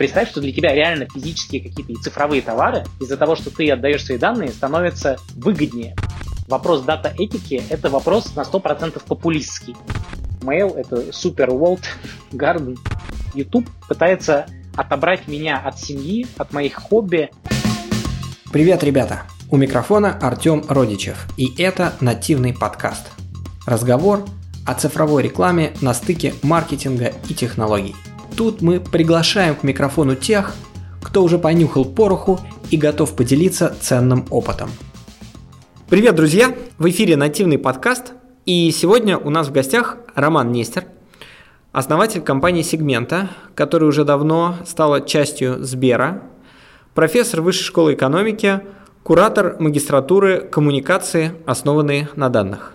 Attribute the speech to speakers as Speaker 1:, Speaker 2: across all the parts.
Speaker 1: представь, что для тебя реально физические какие-то и цифровые товары из-за того, что ты отдаешь свои данные, становятся выгоднее. Вопрос дата-этики – это вопрос на 100% популистский. Mail – это супер World Garden. YouTube пытается отобрать меня от семьи, от моих хобби.
Speaker 2: Привет, ребята! У микрофона Артем Родичев, и это нативный подкаст. Разговор о цифровой рекламе на стыке маркетинга и технологий. Тут мы приглашаем к микрофону тех, кто уже понюхал пороху и готов поделиться ценным опытом. Привет, друзья! В эфире нативный подкаст, и сегодня у нас в гостях Роман Нестер, основатель компании Сегмента, которая уже давно стала частью Сбера, профессор Высшей школы экономики, куратор магистратуры коммуникации, основанные на данных.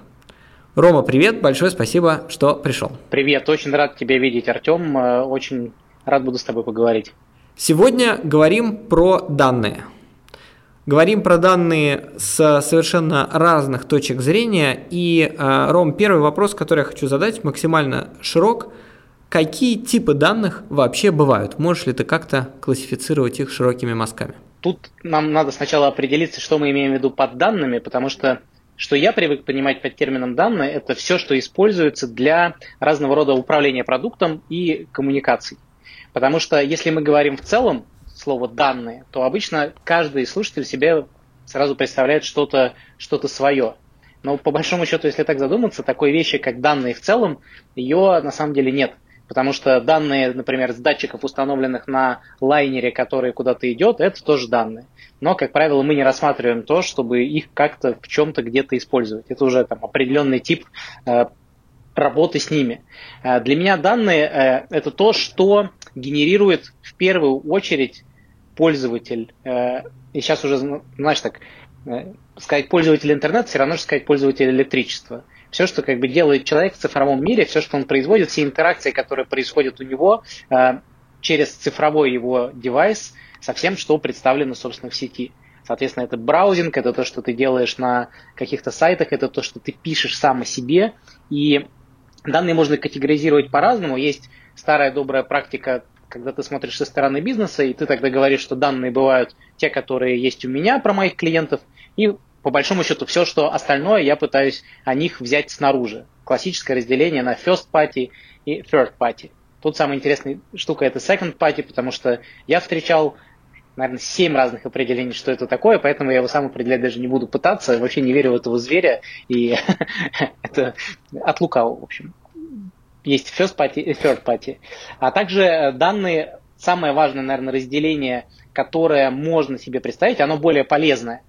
Speaker 2: Рома, привет, большое спасибо, что пришел.
Speaker 1: Привет, очень рад тебя видеть, Артем, э, очень рад буду с тобой поговорить.
Speaker 2: Сегодня говорим про данные. Говорим про данные с совершенно разных точек зрения. И, э, Ром, первый вопрос, который я хочу задать, максимально широк. Какие типы данных вообще бывают? Можешь ли ты как-то классифицировать их широкими мазками?
Speaker 1: Тут нам надо сначала определиться, что мы имеем в виду под данными, потому что что я привык понимать под термином данные, это все, что используется для разного рода управления продуктом и коммуникаций. Потому что если мы говорим в целом слово данные, то обычно каждый слушатель себе сразу представляет что-то что свое. Но по большому счету, если так задуматься, такой вещи, как данные в целом, ее на самом деле нет. Потому что данные, например, с датчиков, установленных на лайнере, который куда-то идет, это тоже данные. Но, как правило, мы не рассматриваем то, чтобы их как-то в чем-то где-то использовать. Это уже там, определенный тип э, работы с ними. Э, для меня данные э, это то, что генерирует в первую очередь пользователь. Э, и сейчас уже, знаешь, так, э, сказать пользователь интернета, все равно, что сказать пользователь электричества все, что как бы делает человек в цифровом мире, все, что он производит, все интеракции, которые происходят у него э, через цифровой его девайс, со всем, что представлено, собственно, в сети. Соответственно, это браузинг, это то, что ты делаешь на каких-то сайтах, это то, что ты пишешь сам о себе. И данные можно категоризировать по-разному. Есть старая добрая практика, когда ты смотришь со стороны бизнеса, и ты тогда говоришь, что данные бывают те, которые есть у меня про моих клиентов, и по большому счету, все, что остальное, я пытаюсь о них взять снаружи. Классическое разделение на first party и third party. Тут самая интересная штука это second party, потому что я встречал, наверное, семь разных определений, что это такое, поэтому я его сам определять даже не буду пытаться. Вообще не верю в этого зверя, и это от лукавого, в общем. Есть first party и third party. А также данные, самое важное, наверное, разделение, которое можно себе представить, оно более полезное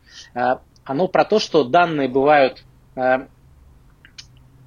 Speaker 1: оно про то, что данные бывают э,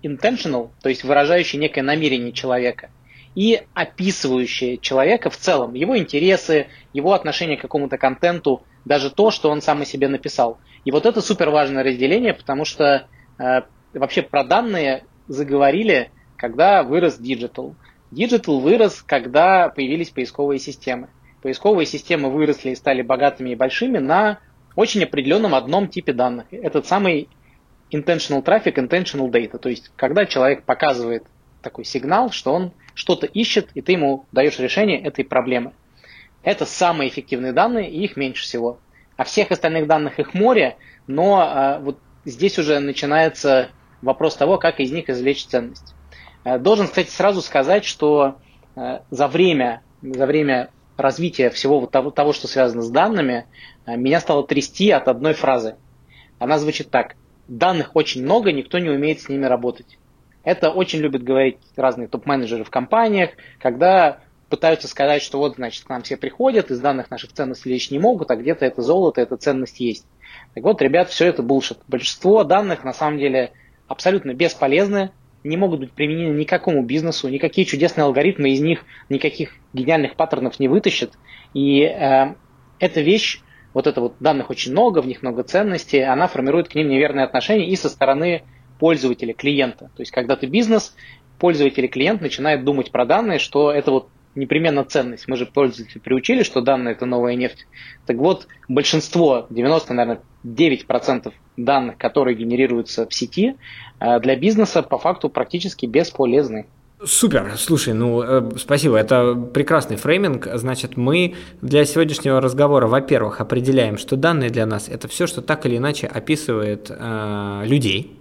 Speaker 1: intentional, то есть выражающие некое намерение человека, и описывающие человека в целом, его интересы, его отношение к какому-то контенту, даже то, что он сам о себе написал. И вот это супер важное разделение, потому что э, вообще про данные заговорили, когда вырос digital. Digital вырос, когда появились поисковые системы. Поисковые системы выросли и стали богатыми и большими на очень определенном одном типе данных. Этот самый intentional traffic, intentional data. То есть, когда человек показывает такой сигнал, что он что-то ищет, и ты ему даешь решение этой проблемы. Это самые эффективные данные, и их меньше всего. А всех остальных данных их море, но а, вот здесь уже начинается вопрос того, как из них извлечь ценность. А, должен, кстати, сразу сказать, что а, за время, за время развития всего вот того, того, что связано с данными, меня стало трясти от одной фразы. Она звучит так. Данных очень много, никто не умеет с ними работать. Это очень любят говорить разные топ-менеджеры в компаниях, когда пытаются сказать, что вот, значит, к нам все приходят, из данных наших ценностей лечь не могут, а где-то это золото, эта ценность есть. Так вот, ребят, все это булшит. Большинство данных на самом деле абсолютно бесполезны, не могут быть применены никакому бизнесу, никакие чудесные алгоритмы из них никаких гениальных паттернов не вытащат. И э, эта вещь вот это вот данных очень много, в них много ценностей, она формирует к ним неверные отношения и со стороны пользователя, клиента. То есть, когда ты бизнес, пользователь и клиент начинают думать про данные, что это вот непременно ценность. Мы же пользователи приучили, что данные – это новая нефть. Так вот, большинство, 90, наверное, 9% данных, которые генерируются в сети, э, для бизнеса по факту практически бесполезны.
Speaker 2: Супер, слушай, ну э, спасибо, это прекрасный фрейминг. Значит, мы для сегодняшнего разговора, во-первых, определяем, что данные для нас это все, что так или иначе описывает э, людей,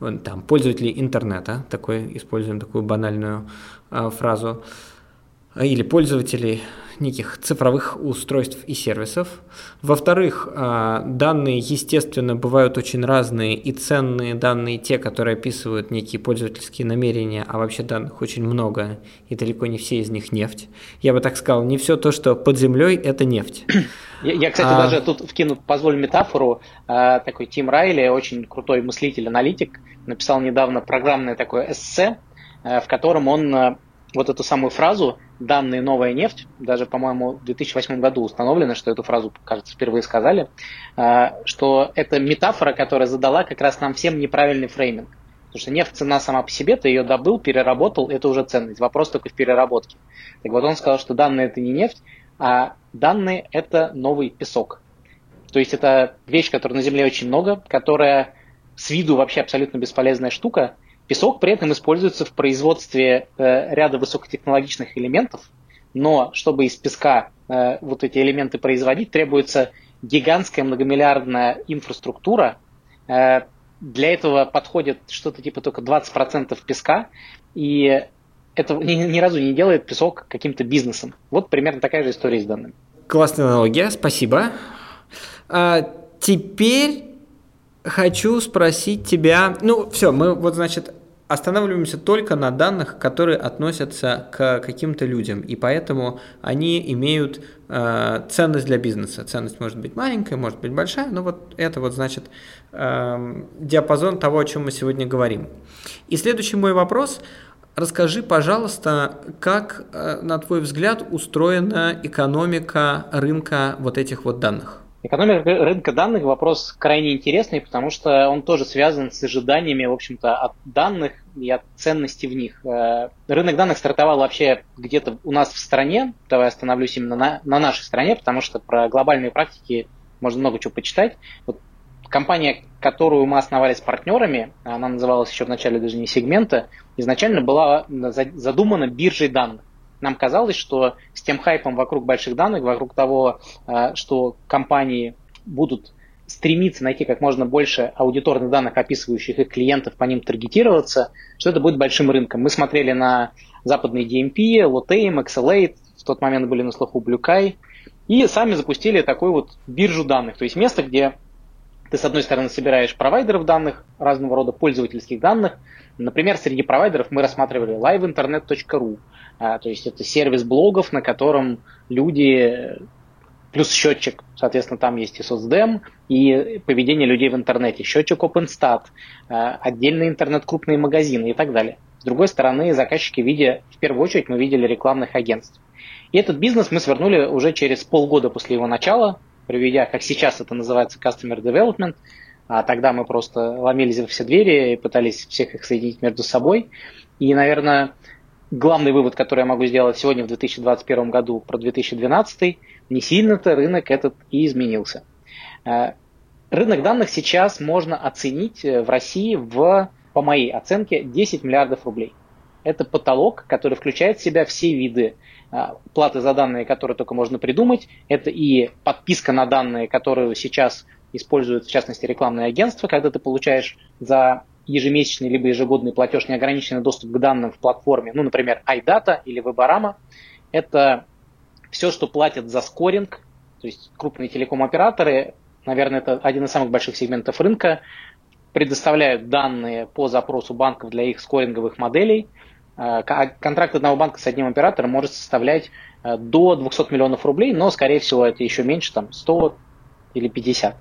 Speaker 2: там, пользователей интернета, такой, используем такую банальную э, фразу, или пользователей неких цифровых устройств и сервисов. Во-вторых, а, данные, естественно, бывают очень разные, и ценные данные те, которые описывают некие пользовательские намерения, а вообще данных очень много, и далеко не все из них нефть. Я бы так сказал, не все то, что под землей, это нефть.
Speaker 1: Я, я кстати, а... даже тут вкину, позволю метафору. А, такой Тим Райли, очень крутой мыслитель-аналитик, написал недавно программное такое эссе, а, в котором он вот эту самую фразу «данные новая нефть», даже, по-моему, в 2008 году установлено, что эту фразу, кажется, впервые сказали, а, что это метафора, которая задала как раз нам всем неправильный фрейминг. Потому что нефть цена сама по себе, ты ее добыл, переработал, это уже ценность. Вопрос только в переработке. Так вот он сказал, что данные это не нефть, а данные это новый песок. То есть это вещь, которой на Земле очень много, которая с виду вообще абсолютно бесполезная штука, Песок при этом используется в производстве э, ряда высокотехнологичных элементов, но чтобы из песка э, вот эти элементы производить, требуется гигантская многомиллиардная инфраструктура. Э, для этого подходит что-то типа только 20% песка, и это ни, ни разу не делает песок каким-то бизнесом. Вот примерно такая же история с данными.
Speaker 2: Классная аналогия, спасибо. А, теперь хочу спросить тебя, ну все, мы вот значит останавливаемся только на данных, которые относятся к каким-то людям, и поэтому они имеют э, ценность для бизнеса. Ценность может быть маленькая, может быть большая, но вот это вот значит э, диапазон того, о чем мы сегодня говорим. И следующий мой вопрос. Расскажи, пожалуйста, как, э, на твой взгляд, устроена экономика рынка вот этих вот данных?
Speaker 1: Экономика рынка данных вопрос крайне интересный, потому что он тоже связан с ожиданиями, в общем-то, от данных и от ценности в них. Э, рынок данных стартовал вообще где-то у нас в стране. Давай остановлюсь именно на, на нашей стране, потому что про глобальные практики можно много чего почитать. Вот компания, которую мы основали с партнерами, она называлась еще в начале даже не сегмента, изначально была задумана биржей данных нам казалось, что с тем хайпом вокруг больших данных, вокруг того, э, что компании будут стремиться найти как можно больше аудиторных данных, описывающих их клиентов, по ним таргетироваться, что это будет большим рынком. Мы смотрели на западные DMP, Lotame, XLA, в тот момент были на слуху BlueKai, и сами запустили такую вот биржу данных, то есть место, где ты, с одной стороны, собираешь провайдеров данных, разного рода пользовательских данных. Например, среди провайдеров мы рассматривали liveinternet.ru, а, то есть это сервис блогов, на котором люди плюс счетчик, соответственно, там есть и соцдем, и поведение людей в интернете, счетчик OpenStat, а, отдельный интернет крупные магазины и так далее. С другой стороны, заказчики, видя, в первую очередь, мы видели рекламных агентств. И этот бизнес мы свернули уже через полгода после его начала, приведя, как сейчас это называется, Customer Development, а тогда мы просто ломились во все двери и пытались всех их соединить между собой. И, наверное, главный вывод, который я могу сделать сегодня в 2021 году про 2012, не сильно-то рынок этот и изменился. Э, рынок данных сейчас можно оценить э, в России в, по моей оценке, 10 миллиардов рублей. Это потолок, который включает в себя все виды э, платы за данные, которые только можно придумать. Это и подписка на данные, которую сейчас используют, в частности, рекламные агентства, когда ты получаешь за ежемесячный либо ежегодный платеж, неограниченный доступ к данным в платформе, ну, например, iData или Webarama, это все, что платят за скоринг, то есть крупные телеком-операторы, наверное, это один из самых больших сегментов рынка, предоставляют данные по запросу банков для их скоринговых моделей. А, контракт одного банка с одним оператором может составлять э, до 200 миллионов рублей, но, скорее всего, это еще меньше, там 100 или 50.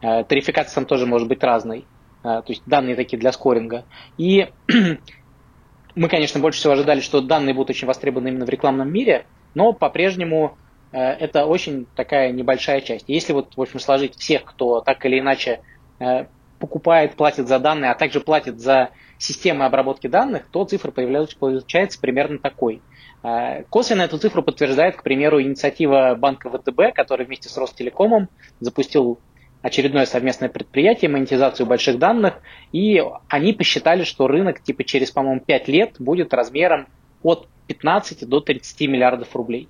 Speaker 1: Э, тарификация там тоже может быть разной. А, то есть данные такие для скоринга. И мы, конечно, больше всего ожидали, что данные будут очень востребованы именно в рекламном мире, но по-прежнему э, это очень такая небольшая часть. Если вот, в общем, сложить всех, кто так или иначе э, покупает, платит за данные, а также платит за системы обработки данных, то цифра появляется, получается примерно такой. Э, косвенно эту цифру подтверждает, к примеру, инициатива банка ВТБ, который вместе с Ростелекомом запустил очередное совместное предприятие, монетизацию больших данных, и они посчитали, что рынок типа через, по-моему, 5 лет будет размером от 15 до 30 миллиардов рублей.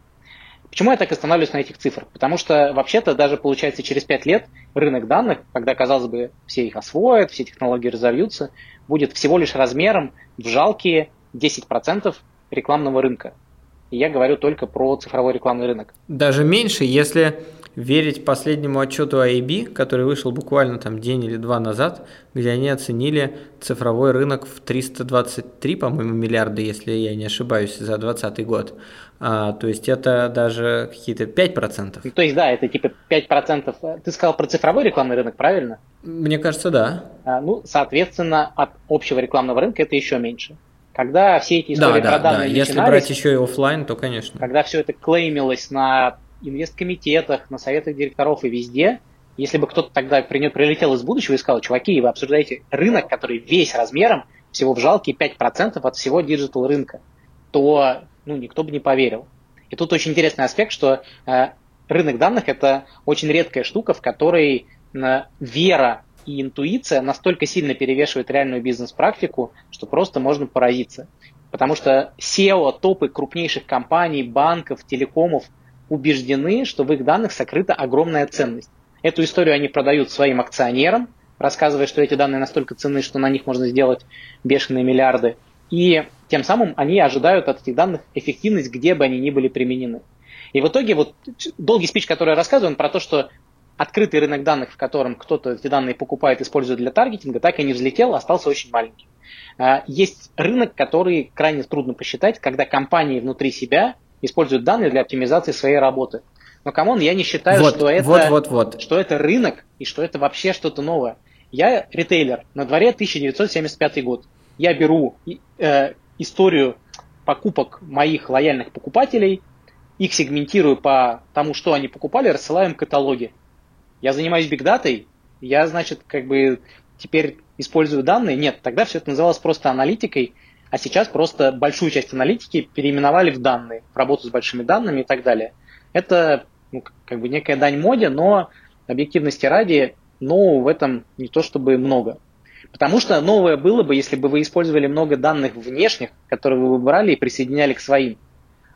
Speaker 1: Почему я так останавливаюсь на этих цифрах? Потому что вообще-то даже получается через 5 лет рынок данных, когда, казалось бы, все их освоят, все технологии разовьются, будет всего лишь размером в жалкие 10% рекламного рынка. И я говорю только про цифровой рекламный рынок.
Speaker 2: Даже меньше, если верить последнему отчету AIB, который вышел буквально там день или два назад, где они оценили цифровой рынок в 323, по-моему, миллиарда, если я не ошибаюсь, за 2020 год. А, то есть это даже какие-то 5%.
Speaker 1: Ну, то есть да, это типа 5%. Ты сказал про цифровой рекламный рынок, правильно?
Speaker 2: Мне кажется, да.
Speaker 1: А, ну, соответственно, от общего рекламного рынка это еще меньше. Когда все эти истории
Speaker 2: да,
Speaker 1: про
Speaker 2: да,
Speaker 1: данные
Speaker 2: да. Если брать еще и офлайн, то конечно.
Speaker 1: Когда все это claim илось на инвесткомитетах, на советах директоров и везде, если бы кто-то тогда прилетел из будущего и сказал, чуваки, вы обсуждаете рынок, который весь размером всего в жалкие 5% от всего digital рынка, то ну, никто бы не поверил. И тут очень интересный аспект, что э, рынок данных это очень редкая штука, в которой э, вера и интуиция настолько сильно перевешивают реальную бизнес-практику, что просто можно поразиться. Потому что SEO, топы крупнейших компаний, банков, телекомов – убеждены, что в их данных сокрыта огромная ценность. Эту историю они продают своим акционерам, рассказывая, что эти данные настолько ценны, что на них можно сделать бешеные миллиарды. И тем самым они ожидают от этих данных эффективность, где бы они ни были применены. И в итоге вот долгий спич, который я рассказываю, он про то, что открытый рынок данных, в котором кто-то эти данные покупает, использует для таргетинга, так и не взлетел, остался очень маленьким. А, есть рынок, который крайне трудно посчитать, когда компании внутри себя используют данные для оптимизации своей работы. Но, come on, я не считаю,
Speaker 2: вот,
Speaker 1: что, это,
Speaker 2: вот, вот, вот.
Speaker 1: что это рынок и что это вообще что-то новое. Я ритейлер, на дворе 1975 год. Я беру э, историю покупок моих лояльных покупателей, их сегментирую по тому, что они покупали, рассылаю им каталоги. Я занимаюсь бигдатой, я, значит, как бы теперь использую данные. Нет, тогда все это называлось просто аналитикой, а сейчас просто большую часть аналитики переименовали в данные, в работу с большими данными и так далее. Это ну, как бы некая дань моде, но объективности ради нового в этом не то чтобы много. Потому что новое было бы, если бы вы использовали много данных внешних, которые вы выбрали и присоединяли к своим.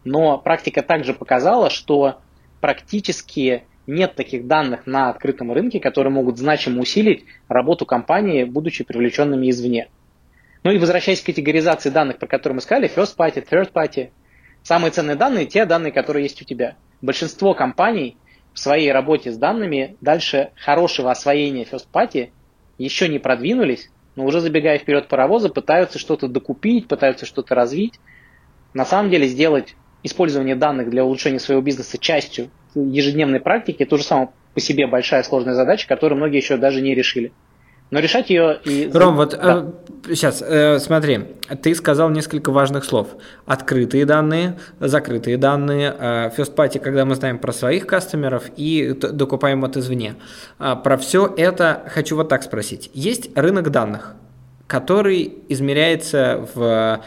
Speaker 1: Но практика также показала, что практически нет таких данных на открытом рынке, которые могут значимо усилить работу компании, будучи привлеченными извне. Ну и возвращаясь к категоризации данных, про которые мы сказали, first party, third party, самые ценные данные – те данные, которые есть у тебя. Большинство компаний в своей работе с данными дальше хорошего освоения first party еще не продвинулись, но уже забегая вперед паровоза, пытаются что-то докупить, пытаются что-то развить. На самом деле сделать использование данных для улучшения своего бизнеса частью ежедневной практики – это уже сама по себе большая сложная задача, которую многие еще даже не решили. Но решать ее и...
Speaker 2: Ром, вот да. э, сейчас, э, смотри, ты сказал несколько важных слов. Открытые данные, закрытые данные, э, first party, когда мы знаем про своих кастомеров и докупаем от извне. А, про все это хочу вот так спросить. Есть рынок данных, который измеряется в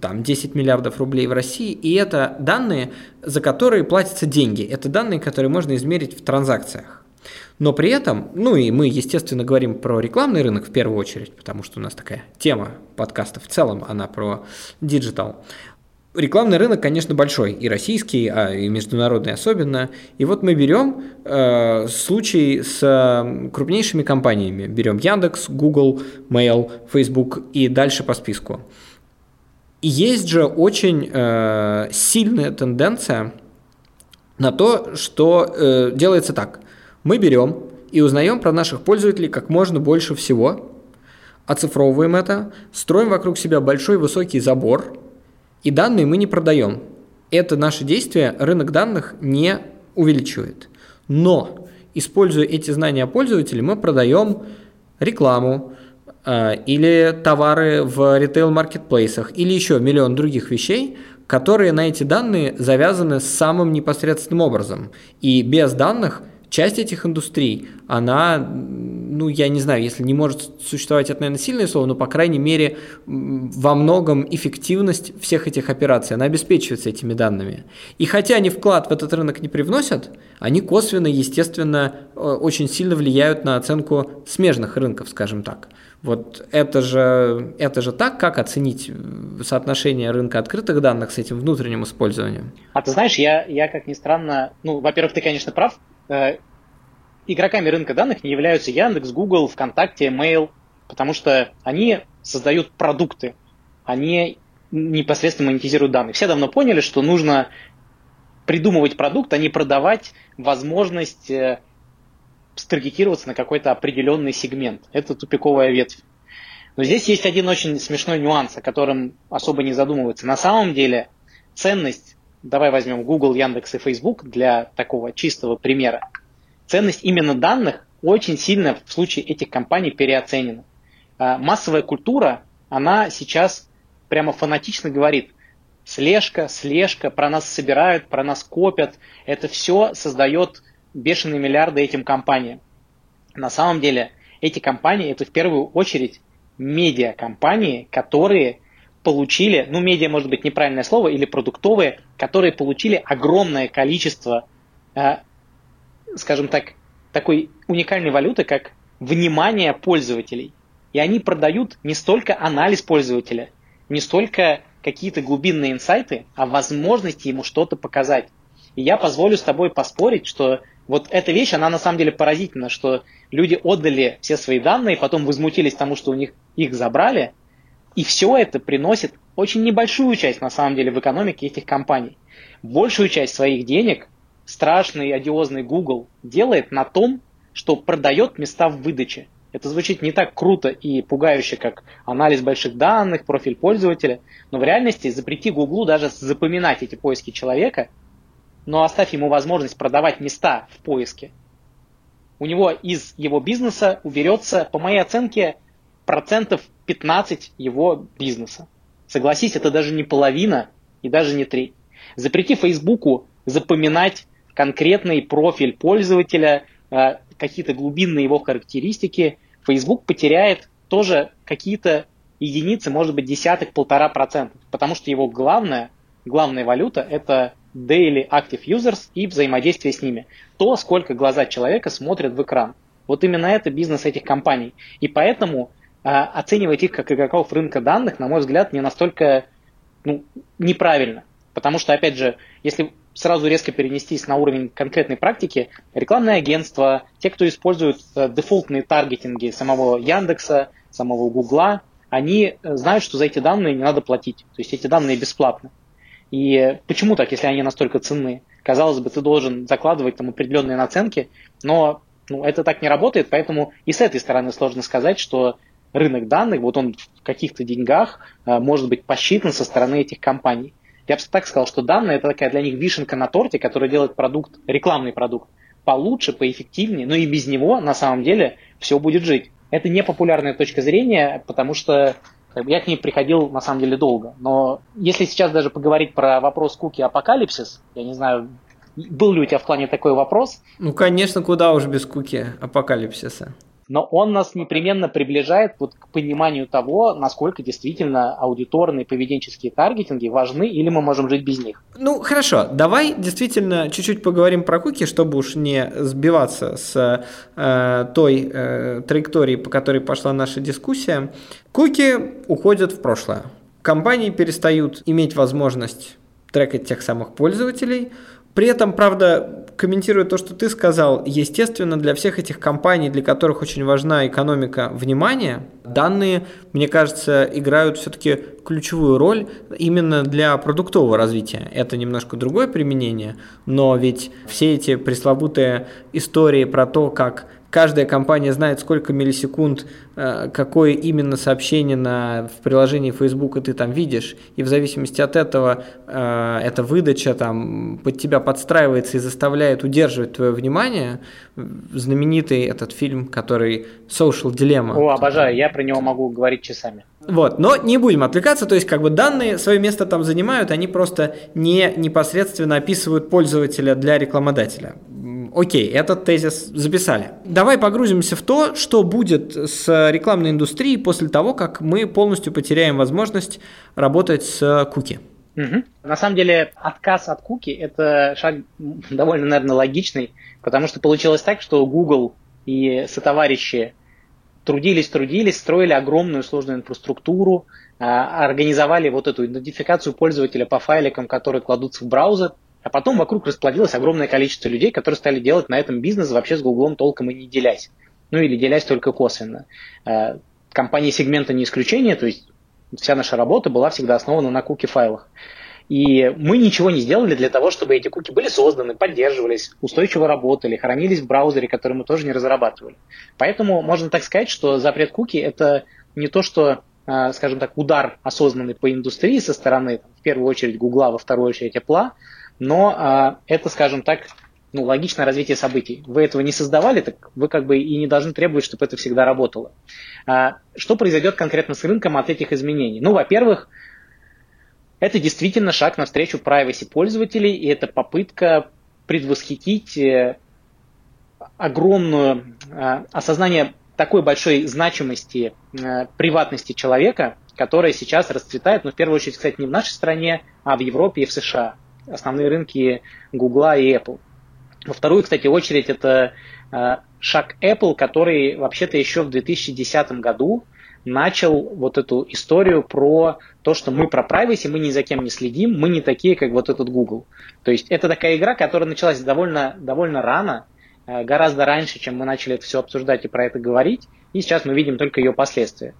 Speaker 2: там, 10 миллиардов рублей в России, и это данные, за которые платятся деньги. Это данные, которые можно измерить в транзакциях. Но при этом, ну и мы, естественно, говорим про рекламный рынок в первую очередь, потому что у нас такая тема подкаста в целом, она про digital. Рекламный рынок, конечно, большой, и российский, а и международный особенно. И вот мы берем э, случай с крупнейшими компаниями. Берем Яндекс, Google, Mail, Facebook и дальше по списку. И есть же очень э, сильная тенденция на то, что э, делается так – мы берем и узнаем про наших пользователей как можно больше всего, оцифровываем это, строим вокруг себя большой высокий забор, и данные мы не продаем. Это наше действие рынок данных не увеличивает. Но, используя эти знания о пользователе, мы продаем рекламу, э, или товары в ритейл-маркетплейсах, или еще миллион других вещей, которые на эти данные завязаны самым непосредственным образом. И без данных часть этих индустрий, она ну, я не знаю, если не может существовать, это, наверное, сильное слово, но, по крайней мере, во многом эффективность всех этих операций, она обеспечивается этими данными. И хотя они вклад в этот рынок не привносят, они косвенно, естественно, э, очень сильно влияют на оценку смежных рынков, скажем так. Вот это же, это же так, как оценить соотношение рынка открытых данных с этим внутренним использованием?
Speaker 1: А ты знаешь, я, я как ни странно, ну, во-первых, ты, конечно, прав, э, игроками рынка данных не являются Яндекс, Google, ВКонтакте, Mail, потому что они создают продукты, они непосредственно монетизируют данные. Все давно поняли, что нужно придумывать продукт, а не продавать возможность э, старгетироваться на какой-то определенный сегмент. Это тупиковая ветвь. Но здесь есть один очень смешной нюанс, о котором особо не задумывается. На самом деле ценность, давай возьмем Google, Яндекс и Facebook для такого чистого примера, ценность именно данных очень сильно в случае этих компаний переоценена. А, массовая культура, она сейчас прямо фанатично говорит, слежка, слежка, про нас собирают, про нас копят. Это все создает бешеные миллиарды этим компаниям. На самом деле эти компании это в первую очередь медиакомпании, которые получили, ну медиа может быть неправильное слово, или продуктовые, которые получили огромное количество э, скажем так, такой уникальной валюты, как внимание пользователей. И они продают не столько анализ пользователя, не столько какие-то глубинные инсайты, а возможности ему что-то показать. И я позволю с тобой поспорить, что вот эта вещь, она на самом деле поразительна, что люди отдали все свои данные, потом возмутились тому, что у них их забрали, и все это приносит очень небольшую часть, на самом деле, в экономике этих компаний. Большую часть своих денег страшный, одиозный Google делает на том, что продает места в выдаче. Это звучит не так круто и пугающе, как анализ больших данных, профиль пользователя, но в реальности запрети Google даже запоминать эти поиски человека, но оставь ему возможность продавать места в поиске. У него из его бизнеса уберется, по моей оценке, процентов 15 его бизнеса. Согласись, это даже не половина и даже не треть. Запрети Фейсбуку запоминать конкретный профиль пользователя, э, какие-то глубинные его характеристики, Facebook потеряет тоже какие-то единицы, может быть, десятых, полтора процента, потому что его главная, главная валюта – это daily active users и взаимодействие с ними. То, сколько глаза человека смотрят в экран. Вот именно это бизнес этих компаний. И поэтому э, оценивать их как игроков рынка данных, на мой взгляд, не настолько ну, неправильно. Потому что, опять же, если сразу резко перенестись на уровень конкретной практики, рекламные агентства, те, кто используют э, дефолтные таргетинги самого Яндекса, самого Гугла, они э, знают, что за эти данные не надо платить. То есть эти данные бесплатны. И почему так, если они настолько ценны? Казалось бы, ты должен закладывать там определенные наценки, но ну, это так не работает, поэтому и с этой стороны сложно сказать, что рынок данных, вот он в каких-то деньгах э, может быть посчитан со стороны этих компаний. Я бы так сказал, что данные это такая для них вишенка на торте, которая делает продукт, рекламный продукт, получше, поэффективнее, но и без него на самом деле все будет жить. Это не популярная точка зрения, потому что я к ней приходил на самом деле долго. Но если сейчас даже поговорить про вопрос куки апокалипсис, я не знаю, был ли у тебя в плане такой вопрос?
Speaker 2: Ну, конечно, куда уж без куки апокалипсиса
Speaker 1: но он нас непременно приближает вот к пониманию того, насколько действительно аудиторные поведенческие таргетинги важны или мы можем жить без них.
Speaker 2: Ну, хорошо, давай действительно чуть-чуть поговорим про куки, чтобы уж не сбиваться с э, той э, траектории, по которой пошла наша дискуссия. Куки уходят в прошлое. Компании перестают иметь возможность трекать тех самых пользователей, при этом, правда, комментируя то, что ты сказал, естественно, для всех этих компаний, для которых очень важна экономика внимания, данные, мне кажется, играют все-таки ключевую роль именно для продуктового развития. Это немножко другое применение, но ведь все эти пресловутые истории про то, как каждая компания знает, сколько миллисекунд, э, какое именно сообщение на, в приложении Facebook ты там видишь, и в зависимости от этого э, эта выдача там под тебя подстраивается и заставляет удерживать твое внимание. Знаменитый этот фильм, который Social Dilemma.
Speaker 1: О, обожаю, я про него могу говорить часами.
Speaker 2: Вот, но не будем отвлекаться, то есть как бы данные свое место там занимают, они просто не непосредственно описывают пользователя для рекламодателя окей, этот тезис записали. Давай погрузимся в то, что будет с рекламной индустрией после того, как мы полностью потеряем возможность работать с куки.
Speaker 1: Угу. На самом деле отказ от куки это шаг довольно, наверное, логичный, потому что получилось так, что Google и сотоварищи трудились, трудились, строили огромную сложную инфраструктуру, а, организовали вот эту идентификацию пользователя по файликам, которые кладутся в браузер, а потом вокруг расплодилось огромное количество людей, которые стали делать на этом бизнес вообще с Гуглом толком и не делясь. Ну или делясь только косвенно. А, компания сегмента не исключение, то есть вся наша работа была всегда основана на куки-файлах. И мы ничего не сделали для того, чтобы эти куки были созданы, поддерживались, устойчиво работали, хранились в браузере, который мы тоже не разрабатывали. Поэтому можно так сказать, что запрет куки – это не то, что, а, скажем так, удар осознанный по индустрии со стороны, в первую очередь, Гугла, во вторую очередь, Apple, но а, это, скажем так, ну, логичное развитие событий. Вы этого не создавали, так вы как бы и не должны требовать, чтобы это всегда работало. А, что произойдет конкретно с рынком от этих изменений? Ну, во-первых, это действительно шаг навстречу privacy пользователей, и это попытка предвосхитить э, огромное э, осознание такой большой значимости э, приватности человека, которая сейчас расцветает, но в первую очередь, кстати, не в нашей стране, а в Европе и в США. Основные рынки Google и Apple. Во вторую, кстати, очередь это шаг Apple, который вообще-то еще в 2010 году начал вот эту историю про то, что мы про privacy, мы ни за кем не следим, мы не такие, как вот этот Google. То есть это такая игра, которая началась довольно, довольно рано, э, гораздо раньше, чем мы начали это все обсуждать и про это говорить, и сейчас мы видим только ее последствия.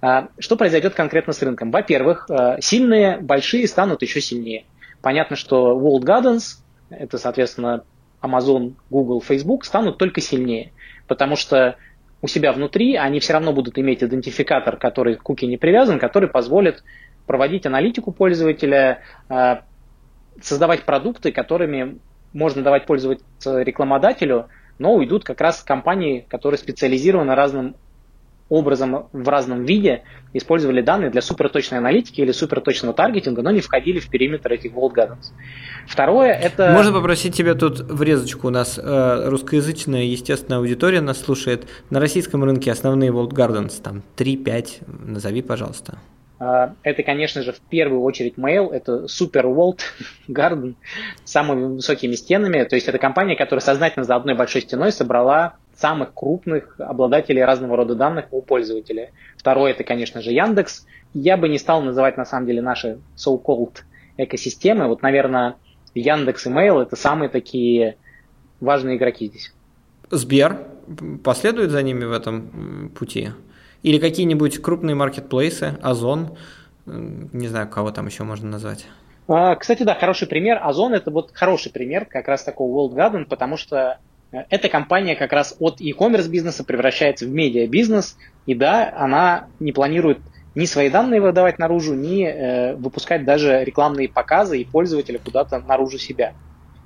Speaker 1: А, что произойдет конкретно с рынком? Во-первых, э, сильные, большие станут еще сильнее. Понятно, что World Gardens, это, соответственно, Amazon, Google, Facebook, станут только сильнее, потому что у себя внутри, они все равно будут иметь идентификатор, который к куки не привязан, который позволит проводить аналитику пользователя, э, создавать продукты, которыми можно давать пользоваться рекламодателю, но уйдут как раз компании, которые специализированы разным образом в разном виде использовали данные для суперточной аналитики или суперточного таргетинга, но не входили в периметр этих World Gardens. Второе это...
Speaker 2: Можно попросить тебя тут врезочку? У нас э, русскоязычная, естественно, аудитория нас слушает. На российском рынке основные World Gardens, там 3-5, назови, пожалуйста.
Speaker 1: Э, это, конечно же, в первую очередь Mail, это Super World Garden с самыми высокими стенами. То есть это компания, которая сознательно за одной большой стеной собрала самых крупных обладателей разного рода данных у пользователя. Второе это, конечно же, Яндекс. Я бы не стал называть на самом деле наши so-called экосистемы. Вот, наверное, Яндекс и Mail это самые такие важные игроки здесь.
Speaker 2: Сбер последует за ними в этом пути? Или какие-нибудь крупные маркетплейсы, Озон, не знаю, кого там еще можно назвать?
Speaker 1: А, кстати, да, хороший пример. Озон это вот хороший пример как раз такого World Garden, потому что эта компания как раз от e-commerce бизнеса превращается в медиа бизнес, и да, она не планирует ни свои данные выдавать наружу, ни э, выпускать даже рекламные показы и пользователя куда-то наружу себя.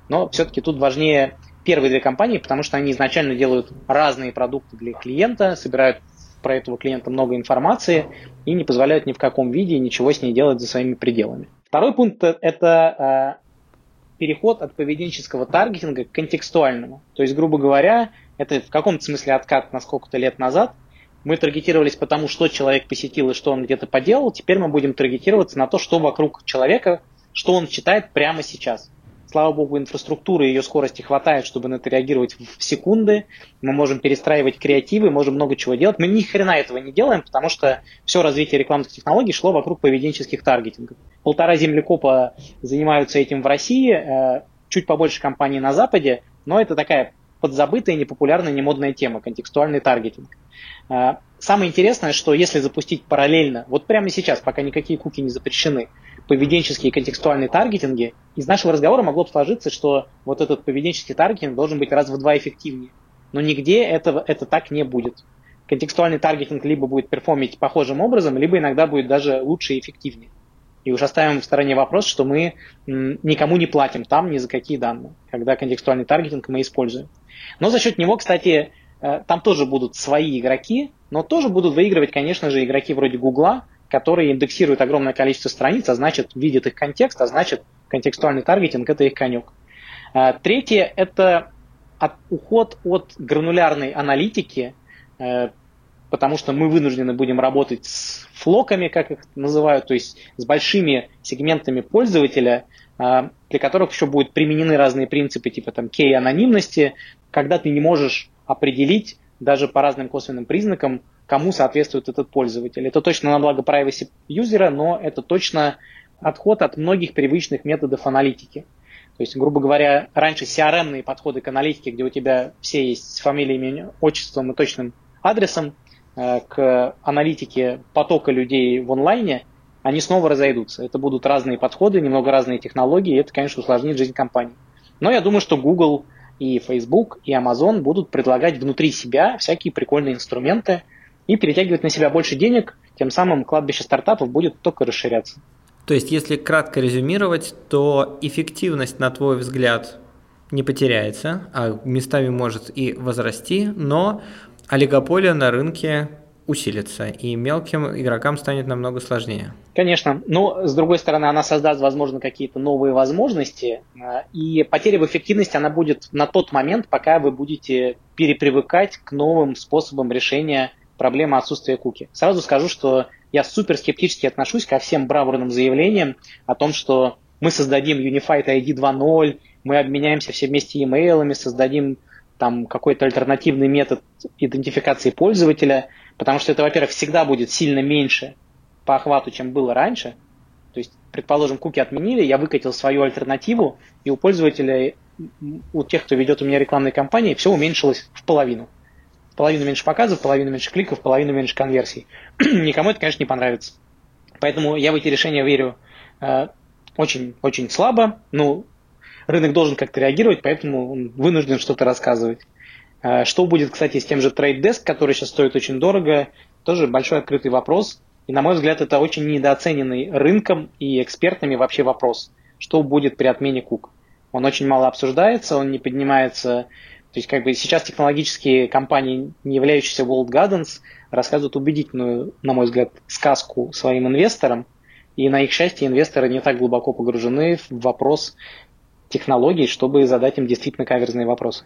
Speaker 1: Но все-таки тут важнее первые две компании, потому что они изначально делают разные продукты для клиента, собирают про этого клиента много информации и не позволяют ни в каком виде ничего с ней делать за своими пределами. Второй пункт – это э, переход от поведенческого таргетинга к контекстуальному. То есть, грубо говоря, это в каком-то смысле откат на сколько-то лет назад. Мы таргетировались по тому, что человек посетил и что он где-то поделал. Теперь мы будем таргетироваться на то, что вокруг человека, что он читает прямо сейчас. Слава богу, инфраструктуры и ее скорости хватает, чтобы на это реагировать в секунды. Мы можем перестраивать креативы, можем много чего делать. Мы ни хрена этого не делаем, потому что все развитие рекламных технологий шло вокруг поведенческих таргетингов. Полтора землекопа занимаются этим в России, э, чуть побольше компаний на Западе, но это такая подзабытая, непопулярная, немодная тема, контекстуальный таргетинг. Э, самое интересное, что если запустить параллельно, вот прямо сейчас, пока никакие куки не запрещены, поведенческие и контекстуальные таргетинги, из нашего разговора могло бы сложиться, что вот этот поведенческий таргетинг должен быть раз в два эффективнее. Но нигде этого, это так не будет. Контекстуальный таргетинг либо будет перформить похожим образом, либо иногда будет даже лучше и эффективнее. И уж оставим в стороне вопрос, что мы никому не платим там ни за какие данные, когда контекстуальный таргетинг мы используем. Но за счет него, кстати, э, там тоже будут свои игроки, но тоже будут выигрывать, конечно же, игроки вроде Гугла, которые индексируют огромное количество страниц, а значит, видят их контекст, а значит, контекстуальный таргетинг – это их конек. А, третье – это от, уход от гранулярной аналитики, э, потому что мы вынуждены будем работать с флоками, как их называют, то есть с большими сегментами пользователя, э, для которых еще будут применены разные принципы типа там кей-анонимности, когда ты не можешь определить даже по разным косвенным признакам, кому соответствует этот пользователь. Это точно на благо privacy юзера, но это точно отход от многих привычных методов аналитики. То есть, грубо говоря, раньше CRM-ные подходы к аналитике, где у тебя все есть с фамилией, именем, отчеством и точным адресом, э, к аналитике потока людей в онлайне, они снова разойдутся. Это будут разные подходы, немного разные технологии, и это, конечно, усложнит жизнь компании. Но я думаю, что Google и Facebook и Amazon будут предлагать внутри себя всякие прикольные инструменты и перетягивать на себя больше денег, тем самым кладбище стартапов будет только расширяться.
Speaker 2: То есть, если кратко резюмировать, то эффективность, на твой взгляд, не потеряется, а местами может и возрасти, но олигополия на рынке усилится, и мелким игрокам станет намного сложнее.
Speaker 1: Конечно, но с другой стороны, она создаст, возможно, какие-то новые возможности, а, и потеря в эффективности она будет на тот момент, пока вы будете перепривыкать к новым способам решения проблемы отсутствия куки. Сразу скажу, что я супер скептически отношусь ко всем бравурным заявлениям о том, что мы создадим Unified ID 2.0, мы обменяемся все вместе имейлами, создадим там какой-то альтернативный метод идентификации пользователя, потому что это, во-первых, всегда будет сильно меньше по охвату, чем было раньше. То есть, предположим, куки отменили, я выкатил свою альтернативу, и у пользователя, у тех, кто ведет у меня рекламные кампании, все уменьшилось в половину половину меньше показов, половину меньше кликов, половину меньше конверсий. Никому это, конечно, не понравится. Поэтому я в эти решения верю очень-очень э, слабо. Ну, рынок должен как-то реагировать, поэтому он вынужден что-то рассказывать. Э, что будет, кстати, с тем же Trade Desk, который сейчас стоит очень дорого, тоже большой открытый вопрос. И, на мой взгляд, это очень недооцененный рынком и экспертами вообще вопрос. Что будет при отмене кук? Он очень мало обсуждается, он не поднимается то есть, как бы сейчас технологические компании, не являющиеся World Gardens, рассказывают убедительную, на мой взгляд, сказку своим инвесторам, и на их счастье инвесторы не так глубоко погружены в вопрос технологий, чтобы задать им действительно каверзные вопросы.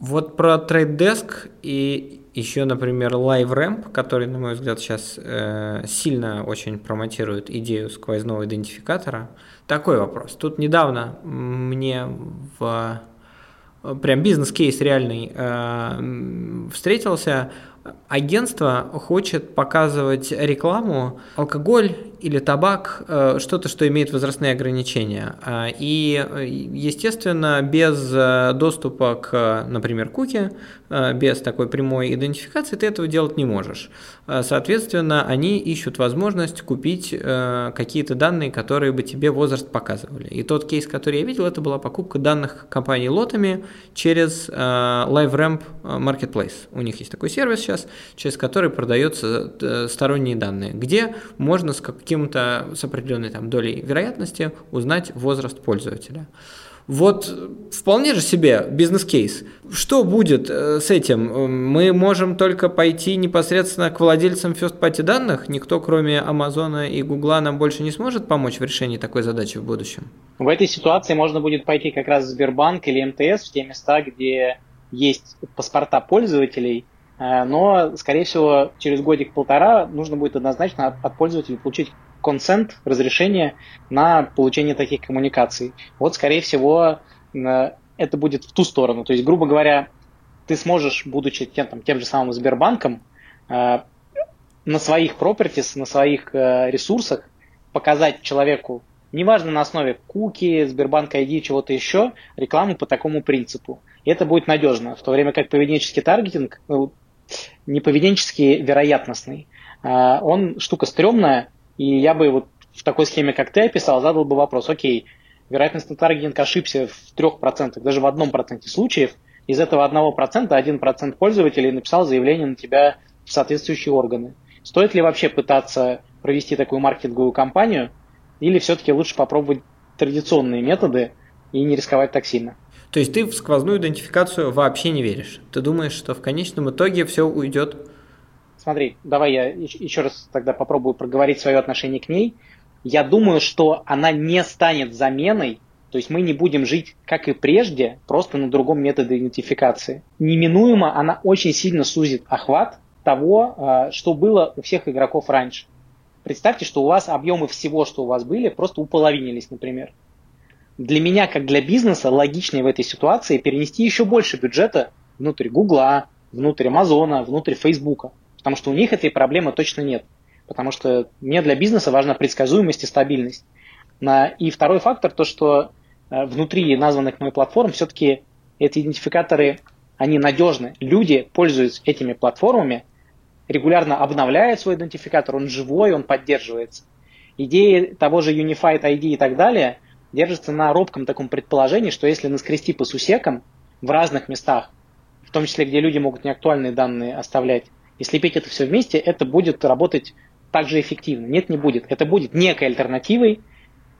Speaker 2: Вот про Trade Desk и еще, например, LiveRamp, который, на мой взгляд, сейчас э, сильно очень промотирует идею сквозного идентификатора. Такой вопрос. Тут недавно мне в прям бизнес-кейс реальный э, встретился, агентство хочет показывать рекламу алкоголь или табак, э, что-то, что имеет возрастные ограничения. Э, и, естественно, без э, доступа к, например, куки, без такой прямой идентификации ты этого делать не можешь. Соответственно, они ищут возможность купить какие-то данные, которые бы тебе возраст показывали. И тот кейс, который я видел, это была покупка данных компании лотами через LiveRamp Marketplace. У них есть такой сервис сейчас, через который продаются сторонние данные, где можно с каким каким-то с определенной там долей вероятности узнать возраст пользователя. Вот вполне же себе бизнес-кейс. Что будет э, с этим? Мы можем только пойти непосредственно к владельцам first-party данных? Никто, кроме Амазона и Гугла, нам больше не сможет помочь в решении такой задачи в будущем?
Speaker 1: В этой ситуации можно будет пойти как раз в Сбербанк или МТС, в те места, где есть паспорта пользователей, э, но, скорее всего, через годик-полтора нужно будет однозначно от пользователя получить консент, разрешение на получение таких коммуникаций. Вот, скорее всего, э, это будет в ту сторону. То есть, грубо говоря, ты сможешь, будучи тем, там, тем же самым Сбербанком, э, на своих properties, на своих э, ресурсах показать человеку, неважно на основе куки, Сбербанк ID, чего-то еще, рекламу по такому принципу. И это будет надежно, в то время как поведенческий таргетинг, не поведенческий, вероятностный, он штука стрёмная, и я бы вот в такой схеме, как ты описал, задал бы вопрос, окей, вероятностный таргетинг ошибся в 3%, даже в 1% случаев, из этого 1% 1% пользователей написал заявление на тебя в соответствующие органы. Стоит ли вообще пытаться провести такую маркетинговую кампанию, или все-таки лучше попробовать традиционные методы и не рисковать так сильно?
Speaker 2: То есть ты в сквозную идентификацию вообще не веришь? Ты думаешь, что в конечном итоге все уйдет
Speaker 1: Смотри, давай я еще раз тогда попробую проговорить свое отношение к ней. Я думаю, что она не станет заменой То есть мы не будем жить, как и прежде, просто на другом методе идентификации. Неминуемо она очень сильно сузит охват того, а, что было у всех игроков раньше. Представьте, что у вас объемы всего, что у вас были, просто уполовинились, например. Для меня, как для бизнеса, логичнее в этой ситуации перенести еще больше бюджета внутрь Гугла, внутрь Амазона, внутрь Фейсбука. Потому что у них этой проблемы точно нет. Потому что мне для бизнеса важна предсказуемость и стабильность. И второй фактор, то что э, внутри названных моих платформ все-таки эти идентификаторы, они надежны. Люди пользуются этими платформами, регулярно обновляют свой идентификатор, он живой, он поддерживается. Идеи того же Unified ID и так далее держатся на робком таком предположении, что если наскрести по сусекам в разных местах, в том числе, где люди могут неактуальные данные оставлять, и слепить это все вместе, это будет работать так же эффективно. Нет, не будет. Это будет некой альтернативой,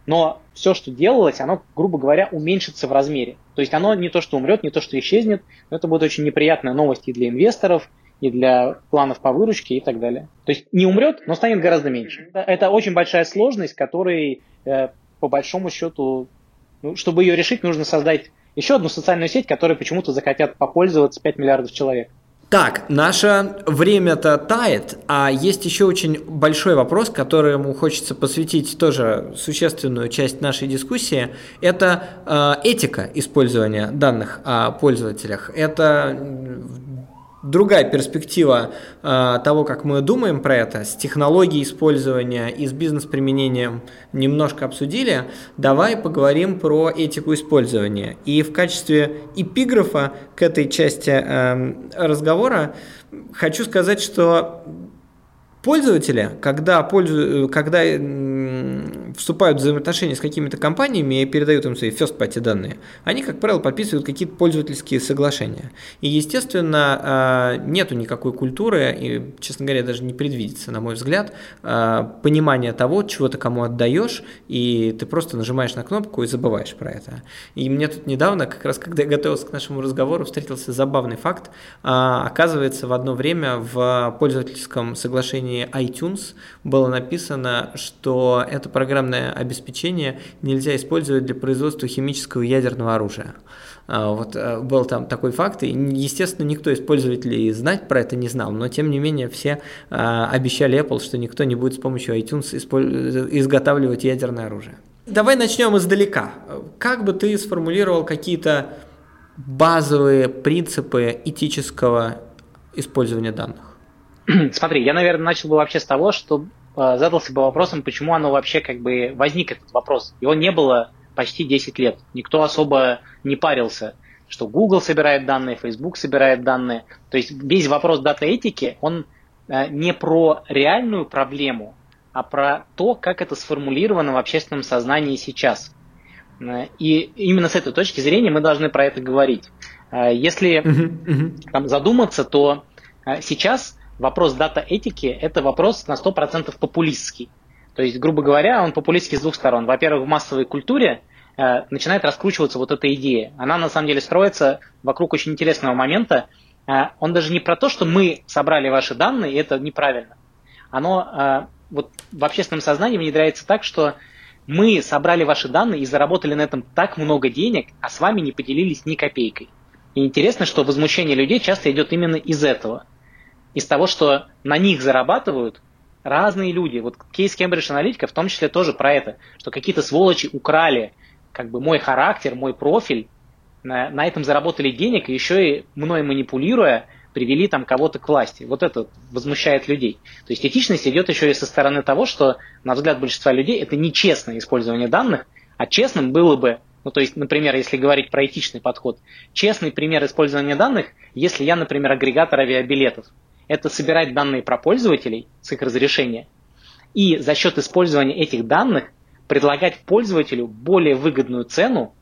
Speaker 1: но все, что делалось, оно, грубо говоря, уменьшится в размере. То есть оно не то, что умрет, не то, что исчезнет, но это будет очень неприятная новость и для инвесторов, и для планов по выручке и так далее. То есть не умрет, но станет гораздо меньше. Это очень большая сложность, которой э, по большому счету, ну, чтобы ее решить, нужно создать еще одну социальную сеть, которой почему-то захотят попользоваться 5 миллиардов человек.
Speaker 2: Так, наше время-то тает, а есть еще очень большой вопрос, которому хочется посвятить тоже существенную часть нашей дискуссии. Это э, этика использования данных о пользователях. Это другая перспектива э, того, как мы думаем про это, с технологией использования и с бизнес-применением немножко обсудили, давай поговорим про этику использования. И в качестве эпиграфа к этой части э, разговора хочу сказать, что пользователи, когда, пользу, когда вступают в взаимоотношения с какими-то компаниями и передают им свои first-party данные, они, как правило, подписывают какие-то пользовательские соглашения. И, естественно, а, нету никакой культуры, и, честно говоря, даже не предвидится, на мой взгляд, а, понимания того, чего ты кому отдаешь, и ты просто нажимаешь на кнопку и забываешь про это. И мне тут недавно, как раз когда я готовился к нашему разговору, встретился забавный факт. А, оказывается, в одно время в пользовательском соглашении iTunes было написано, что эта программа программное обеспечение нельзя использовать для производства химического ядерного оружия. А, вот э, был там такой факт, и, естественно, никто из пользователей знать про это не знал, но тем не менее все а, обещали Apple, что никто не будет с помощью iTunes изготавливать ядерное оружие. Давай начнем издалека. Как бы ты сформулировал какие-то базовые принципы этического использования данных?
Speaker 1: Смотри, я, наверное, начал бы вообще с того, что Э, задался бы вопросом, почему оно вообще как бы возник этот вопрос. Его не было почти 10 лет. Никто особо не парился, что Google собирает данные, Facebook собирает данные. То есть весь вопрос дата-этики, он э, не про реальную проблему, а про то, как это сформулировано в общественном сознании сейчас. Э, и именно с этой точки зрения мы должны про это говорить. Если там, задуматься, то сейчас вопрос дата-этики – это вопрос на 100% популистский. То есть, грубо говоря, он популистский с двух сторон. Во-первых, в массовой культуре э, начинает раскручиваться вот эта идея. Она на самом деле строится вокруг очень интересного момента. Э, он даже не про то, что мы собрали ваши данные, и это неправильно. Оно э, вот в общественном сознании внедряется так, что мы собрали ваши данные и заработали на этом так много денег, а с вами не поделились ни копейкой. И интересно, что возмущение людей часто идет именно из этого – из того, что на них зарабатывают разные люди. Вот кейс Cambridge Analytica в том числе тоже про это, что какие-то сволочи украли как бы мой характер, мой профиль, на, на этом заработали денег, и еще и мной манипулируя, привели там кого-то к власти. Вот это возмущает людей. То есть этичность идет еще и со стороны того, что, на взгляд большинства людей, это нечестное использование данных, а честным было бы, ну то есть, например, если говорить про этичный подход, честный пример использования данных, если я, например, агрегатор авиабилетов, это собирать данные про пользователей с их разрешения и за счет использования этих данных предлагать пользователю более выгодную цену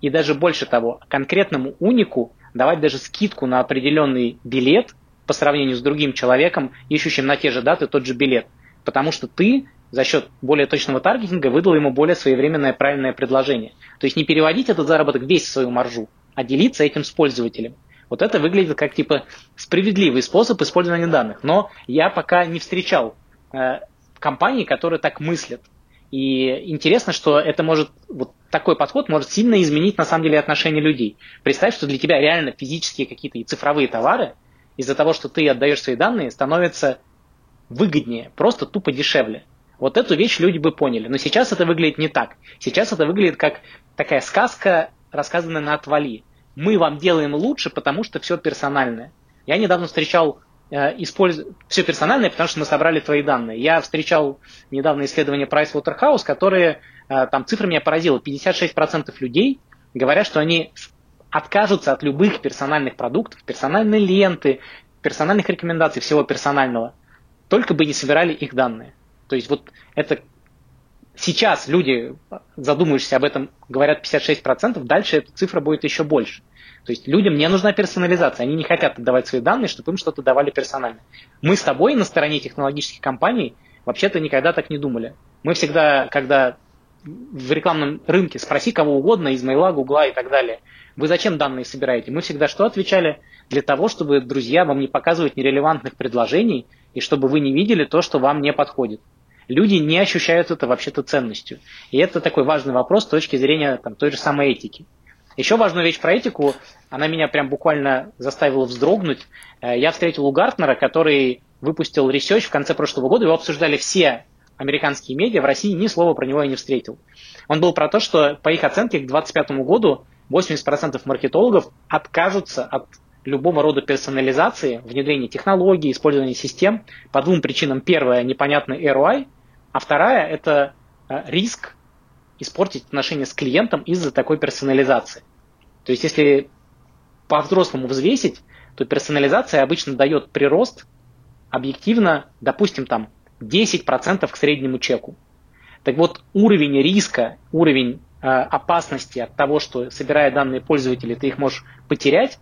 Speaker 1: и даже больше того, конкретному унику давать даже скидку на определенный билет по сравнению с другим человеком, ищущим на те же даты тот же билет. Потому что ты за счет более точного таргетинга выдал ему более своевременное правильное предложение. То есть не переводить этот заработок весь в свою маржу, а делиться этим с пользователем. Вот это выглядит как типа справедливый способ использования данных. Но я пока не встречал э, компаний, которые так мыслят. И интересно, что это может, вот такой подход может сильно изменить на самом деле отношение людей. Представь, что для тебя реально физические какие-то и цифровые товары из-за того, что ты отдаешь свои данные, становятся выгоднее, просто тупо дешевле. Вот эту вещь люди бы поняли. Но сейчас это выглядит не так. Сейчас это выглядит как такая сказка, рассказанная на отвали. Мы вам делаем лучше, потому что все персональное. Я недавно встречал э, использ... все персональное, потому что мы собрали твои данные. Я встречал недавно исследование Pricewaterhouse, которые, э, там цифра меня поразила, 56% людей говорят, что они откажутся от любых персональных продуктов, персональной ленты, персональных рекомендаций, всего персонального, только бы не собирали их данные. То есть вот это сейчас люди, задумываешься об этом, говорят 56%, дальше эта цифра будет еще больше. То есть людям не нужна персонализация, они не хотят отдавать свои данные, чтобы им что-то давали персонально. Мы с тобой на стороне технологических компаний вообще-то никогда так не думали. Мы всегда, когда в рекламном рынке спроси кого угодно из Мейла, Гугла и так далее, вы зачем данные собираете? Мы всегда что отвечали? Для того, чтобы друзья вам не показывать нерелевантных предложений и чтобы вы не видели то, что вам не подходит. Люди не ощущают это вообще-то ценностью. И это такой важный вопрос с точки зрения там, той же самой этики. Еще важную вещь про этику, она меня прям буквально заставила вздрогнуть. Э, я встретил у Гартнера, который выпустил research в конце прошлого года, его обсуждали все американские медиа, в России ни слова про него я не встретил. Он был про то, что по их оценке к 2025 году 80% маркетологов откажутся от любого рода персонализации, внедрения технологий, использования систем по двум причинам. Первая – непонятный ROI, а вторая – это э, риск испортить отношения с клиентом из-за такой персонализации. То есть, если по-взрослому взвесить, то персонализация обычно дает прирост объективно, допустим, там 10% к среднему чеку. Так вот, уровень риска, уровень э, опасности от того, что собирая данные пользователей, ты их можешь потерять,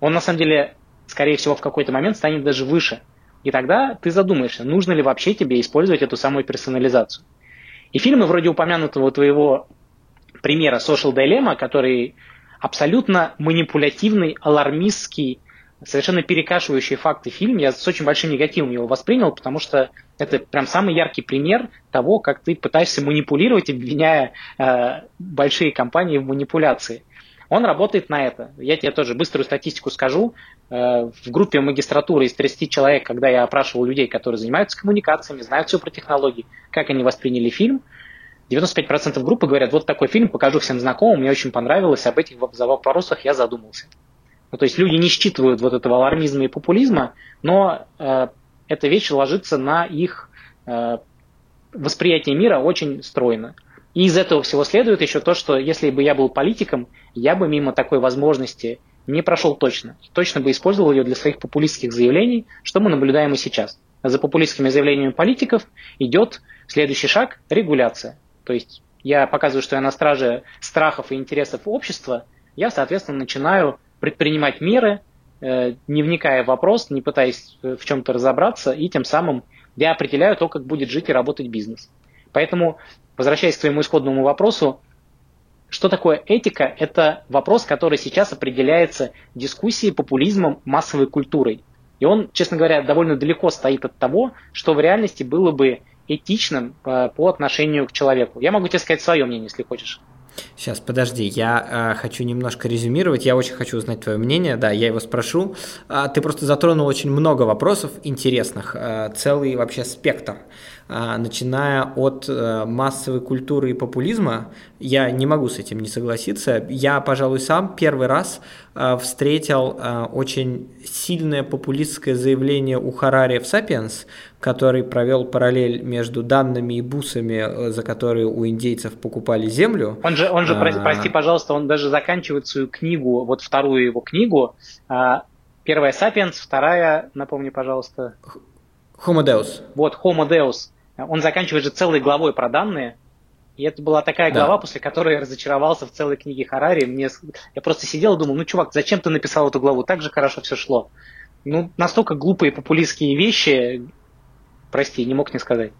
Speaker 1: он на самом деле, скорее всего, в какой-то момент станет даже выше. И тогда ты задумаешься, нужно ли вообще тебе использовать эту самую персонализацию. И фильмы вроде упомянутого твоего примера Social Dilemma, который абсолютно манипулятивный, алармистский, совершенно перекашивающий факты фильм, я с очень большим негативом его воспринял, потому что это прям самый яркий пример того, как ты пытаешься манипулировать, обвиняя э, большие компании в манипуляции. Он работает на это. Я тебе тоже быструю статистику скажу. Э, в группе магистратуры из 30 человек, когда я опрашивал людей, которые занимаются коммуникациями, знают все про технологии, как они восприняли фильм, 95% группы говорят, вот такой фильм, покажу всем знакомым, мне очень понравилось, об этих вопросах я задумался. Ну, то есть люди не считывают вот этого алармизма и популизма, но э, эта вещь ложится на их э, восприятие мира очень стройно. И из этого всего следует еще то, что если бы я был политиком, я бы мимо такой возможности не прошел точно. Точно бы использовал ее для своих популистских заявлений, что мы наблюдаем и сейчас. За популистскими заявлениями политиков идет следующий шаг – регуляция. То есть я показываю, что я на страже страхов и интересов общества, я, соответственно, начинаю предпринимать меры, э, не вникая в вопрос, не пытаясь в чем-то разобраться, и тем самым я определяю то, как будет жить и работать бизнес. Поэтому возвращаясь к своему исходному вопросу, что такое этика? Это вопрос, который сейчас определяется дискуссией, популизмом, массовой культурой. И он, честно говоря, довольно далеко стоит от того, что в реальности было бы этичным э, по отношению к человеку. Я могу тебе сказать свое мнение, если хочешь.
Speaker 2: Сейчас, подожди, я э, хочу немножко резюмировать, я очень хочу узнать твое мнение, да, я его спрошу. А, ты просто затронул очень много вопросов интересных, э, целый вообще спектр. А, начиная от э, массовой культуры и популизма, я не могу с этим не согласиться. Я, пожалуй, сам первый раз э, встретил э, очень сильное популистское заявление у Харари в «Сапиенс», который провел параллель между данными и бусами, за которые у индейцев покупали землю.
Speaker 1: Он же, он же а... прости, пожалуйста, он даже заканчивает свою книгу, вот вторую его книгу, а, Первая «Сапиенс», вторая, напомни, пожалуйста.
Speaker 2: Homo Deus.
Speaker 1: Вот, Homo Deus. Он заканчивает же целой главой про данные. И это была такая глава, да. после которой я разочаровался в целой книге Харари. Мне, я просто сидел и думал, ну, чувак, зачем ты написал эту главу? Так же хорошо все шло. Ну, настолько глупые популистские вещи, прости, не мог не сказать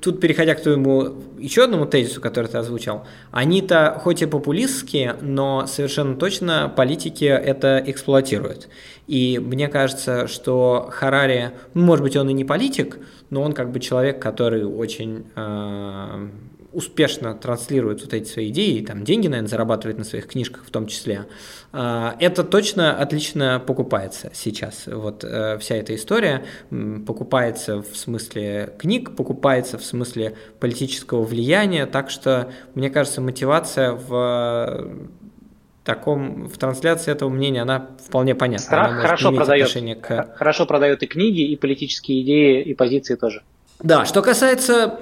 Speaker 2: тут переходя к твоему еще одному тезису, который ты озвучал, они-то хоть и популистские, но совершенно точно политики это эксплуатируют. И мне кажется, что Харари, ну, может быть, он и не политик, но он как бы человек, который очень э, успешно транслирует вот эти свои идеи, и там деньги, наверное, зарабатывает на своих книжках в том числе, а, это точно отлично покупается сейчас. Вот э, вся эта история покупается в смысле книг, покупается в смысле политического влияния, так что, мне кажется, мотивация в таком, в трансляции этого мнения, она вполне понятна.
Speaker 1: Страх хорошо продает, к... хорошо продает и книги, и политические идеи, и позиции тоже.
Speaker 2: Да, что касается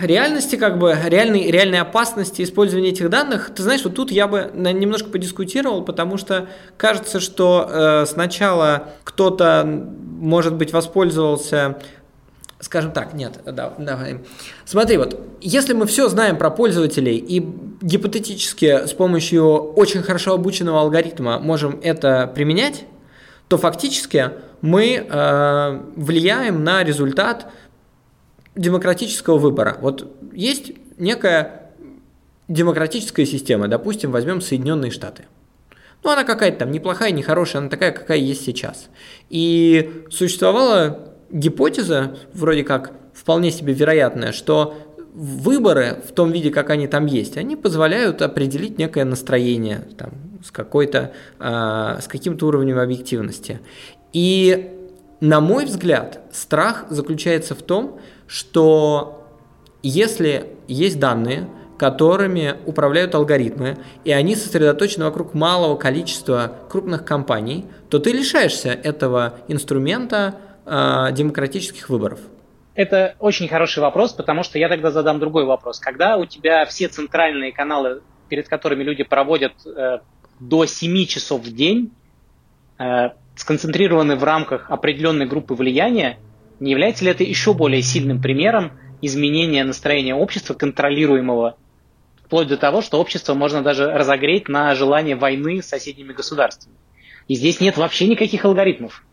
Speaker 2: реальности, как бы реальной, реальной опасности использования этих данных, ты знаешь, вот тут я бы немножко подискутировал, потому что кажется, что э, сначала кто-то, может быть, воспользовался Скажем так, нет, да, давай. Смотри, вот, если мы все знаем про пользователей и гипотетически с помощью очень хорошо обученного алгоритма можем это применять, то фактически мы э, влияем на результат демократического выбора. Вот есть некая демократическая система, допустим, возьмем Соединенные Штаты. Ну, она какая-то там неплохая, нехорошая, она такая, какая есть сейчас. И существовала гипотеза, вроде как вполне себе вероятная, что выборы в том виде, как они там есть, они позволяют определить некое настроение там, с, какой-то, э, с каким-то уровнем объективности. И, на мой взгляд, страх заключается в том, что если есть данные, которыми управляют алгоритмы, и они сосредоточены вокруг малого количества крупных компаний, то ты лишаешься этого инструмента э, демократических выборов.
Speaker 1: Это очень хороший вопрос, потому что я тогда задам другой вопрос. Когда у тебя все центральные каналы, перед которыми люди проводят э, до 7 часов в день, э, сконцентрированы в рамках определенной группы влияния, не является ли это еще более сильным примером изменения настроения общества, контролируемого, вплоть до того, что общество можно даже разогреть на желание войны с соседними государствами? И здесь нет вообще никаких алгоритмов.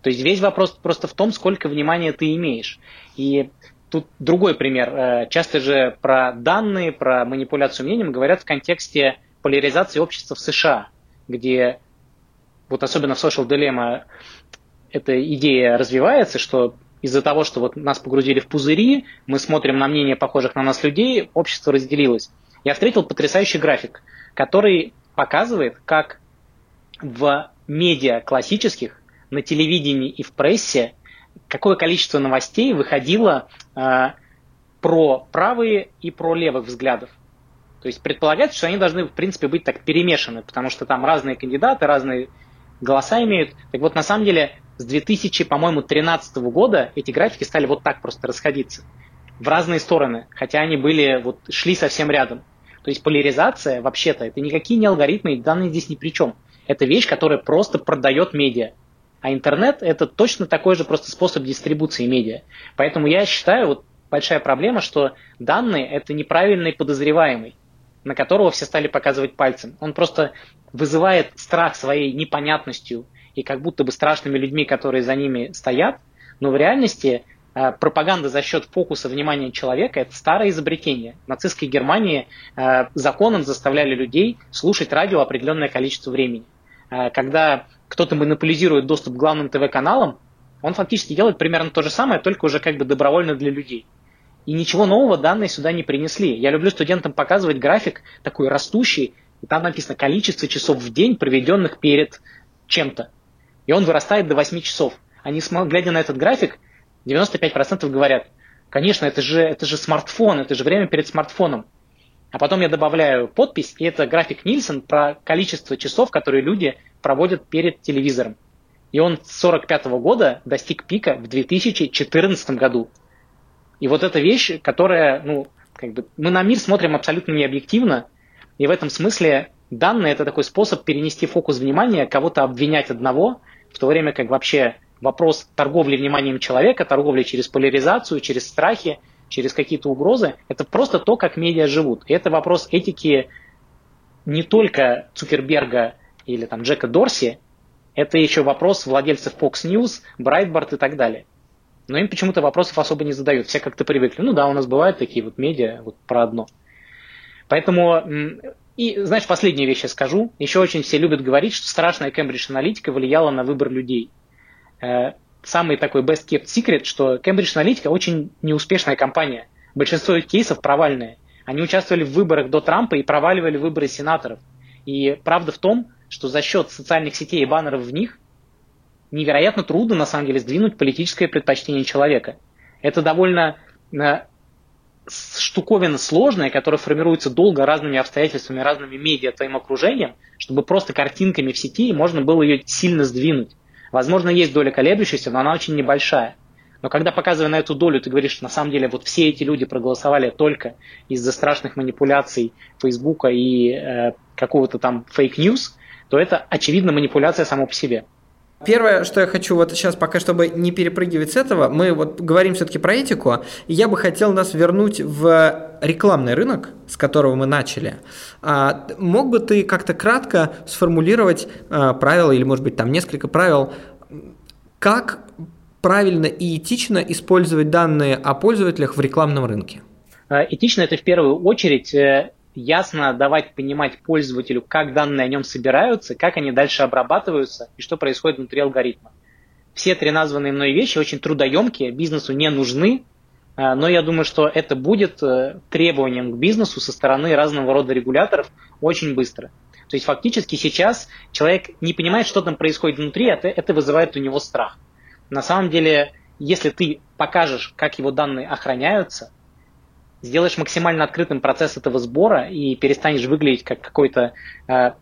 Speaker 1: То есть весь вопрос просто в том, сколько внимания ты имеешь. И тут другой пример. Э, часто же про данные, про манипуляцию мнением говорят в контексте поляризации общества в США, где вот особенно в Social Dilemma эта идея развивается, что из-за того, что вот нас погрузили в пузыри, мы смотрим на мнение похожих на нас людей, общество разделилось. Я встретил потрясающий график, который показывает, как в медиа классических, на телевидении и в прессе, какое количество новостей выходило э, про правые и про левых взглядов. То есть предполагается, что они должны, в принципе, быть так перемешаны, потому что там разные кандидаты, разные голоса имеют. Так вот, на самом деле, с 2000, по-моему, 2013 года эти графики стали вот так просто расходиться в разные стороны, хотя они были, вот, шли совсем рядом. То есть поляризация, вообще-то, это никакие не алгоритмы, данные здесь ни при чем. Это вещь, которая просто продает медиа. А интернет – это точно такой же просто способ дистрибуции медиа. Поэтому я считаю, вот большая проблема, что данные – это неправильный подозреваемый, на которого все стали показывать пальцем. Он просто вызывает страх своей непонятностью и как будто бы страшными людьми, которые за ними стоят, но в реальности э, пропаганда за счет фокуса внимания человека – это старое изобретение. В нацистской Германии э, законом заставляли людей слушать радио определенное количество времени. Э, когда кто-то монополизирует доступ к главным ТВ-каналам, он фактически делает примерно то же самое, только уже как бы добровольно для людей. И ничего нового данные сюда не принесли. Я люблю студентам показывать график такой растущий, и там написано количество часов в день, проведенных перед чем-то и он вырастает до 8 часов. Они, глядя на этот график, 95% говорят, конечно, это же, это же смартфон, это же время перед смартфоном. А потом я добавляю подпись, и это график Нильсон про количество часов, которые люди проводят перед телевизором. И он с 45 года достиг пика в 2014 году. И вот эта вещь, которая, ну, как бы, мы на мир смотрим абсолютно необъективно, и в этом смысле данные – это такой способ перенести фокус внимания, кого-то обвинять одного – в то время как вообще вопрос торговли вниманием человека, торговли через поляризацию, через страхи, через какие-то угрозы, это просто то, как медиа живут. И это вопрос этики не только Цукерберга или там Джека Дорси, это еще вопрос владельцев Fox News, Breitbart и так далее. Но им почему-то вопросов особо не задают. Все как-то привыкли. Ну да, у нас бывают такие вот медиа, вот про одно. Поэтому и, знаешь, последнюю вещь я скажу. Еще очень все любят говорить, что страшная Cambridge аналитика влияла на выбор людей. Э, самый такой best kept secret, что Cambridge аналитика очень неуспешная компания. Большинство кейсов провальные. Они участвовали в выборах до Трампа и проваливали выборы сенаторов. И правда в том, что за счет социальных сетей и баннеров в них невероятно трудно, на самом деле, сдвинуть политическое предпочтение человека. Это довольно э, штуковина сложная, которая формируется долго разными обстоятельствами, разными медиа, твоим окружением, чтобы просто картинками в сети можно было ее сильно сдвинуть. Возможно, есть доля колеблющаяся, но она очень небольшая. Но когда показывая на эту долю, ты говоришь, что на самом деле вот все эти люди проголосовали только из-за страшных манипуляций Фейсбука и э, какого-то там fake news, то это очевидно манипуляция само по себе.
Speaker 2: Первое, что я хочу вот сейчас, пока чтобы не перепрыгивать с этого, мы вот говорим все-таки про этику, я бы хотел нас вернуть в рекламный рынок, с которого мы начали. А, мог бы ты как-то кратко сформулировать а, правила, или, может быть, там несколько правил, как правильно и этично использовать данные о пользователях в рекламном рынке?
Speaker 1: А, этично это в первую очередь э, ясно давать понимать пользователю, как данные о нем собираются, как они дальше обрабатываются и что происходит внутри алгоритма. Все три названные мной вещи очень трудоемкие, бизнесу не нужны, а, но я думаю, что это будет э, требованием к бизнесу со стороны разного рода регуляторов очень быстро. То есть фактически сейчас человек не понимает, что там происходит внутри, это, это вызывает у него страх. На самом деле, если ты покажешь, как его данные охраняются, сделаешь максимально открытым процесс этого сбора и перестанешь выглядеть как какой-то э,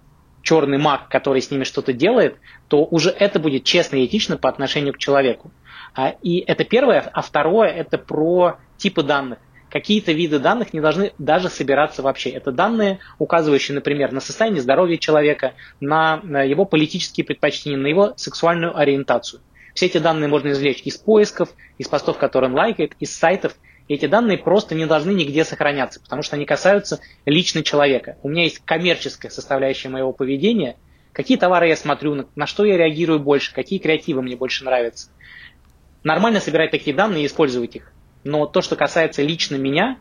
Speaker 1: черный маг, который с ними что-то делает, то уже это будет честно и этично по отношению к человеку. А, и это первое. А второе – это про типы данных. Какие-то виды данных не должны даже собираться вообще. Это данные, указывающие, например, на состояние здоровья человека, на его политические предпочтения, на его сексуальную ориентацию. Все эти данные можно извлечь из поисков, из постов, которые он лайкает, из сайтов – эти данные просто не должны нигде сохраняться, потому что они касаются лично человека. У меня есть коммерческая составляющая моего поведения, какие товары я смотрю, на, что я реагирую больше, какие креативы мне больше нравятся. Нормально собирать такие данные и использовать их. Но то, что касается лично меня,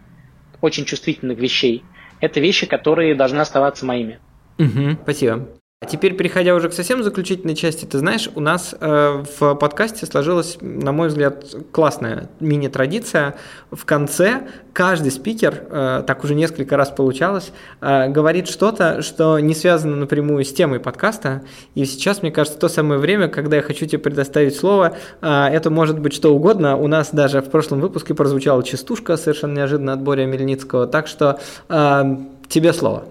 Speaker 1: очень чувствительных вещей, это вещи, которые должны оставаться моими.
Speaker 2: Угу, спасибо. А теперь, переходя уже к совсем заключительной части, ты знаешь, у нас э, в подкасте сложилась, на мой взгляд, классная мини-традиция. В конце каждый спикер, э, так уже несколько раз получалось, э, говорит что-то, что не связано напрямую с темой подкаста. И сейчас, мне кажется, то самое время, когда я хочу тебе предоставить слово. Э, это может быть что угодно. У нас даже в прошлом выпуске прозвучала частушка совершенно неожиданно от Боря Мельницкого. Так что э, тебе слово.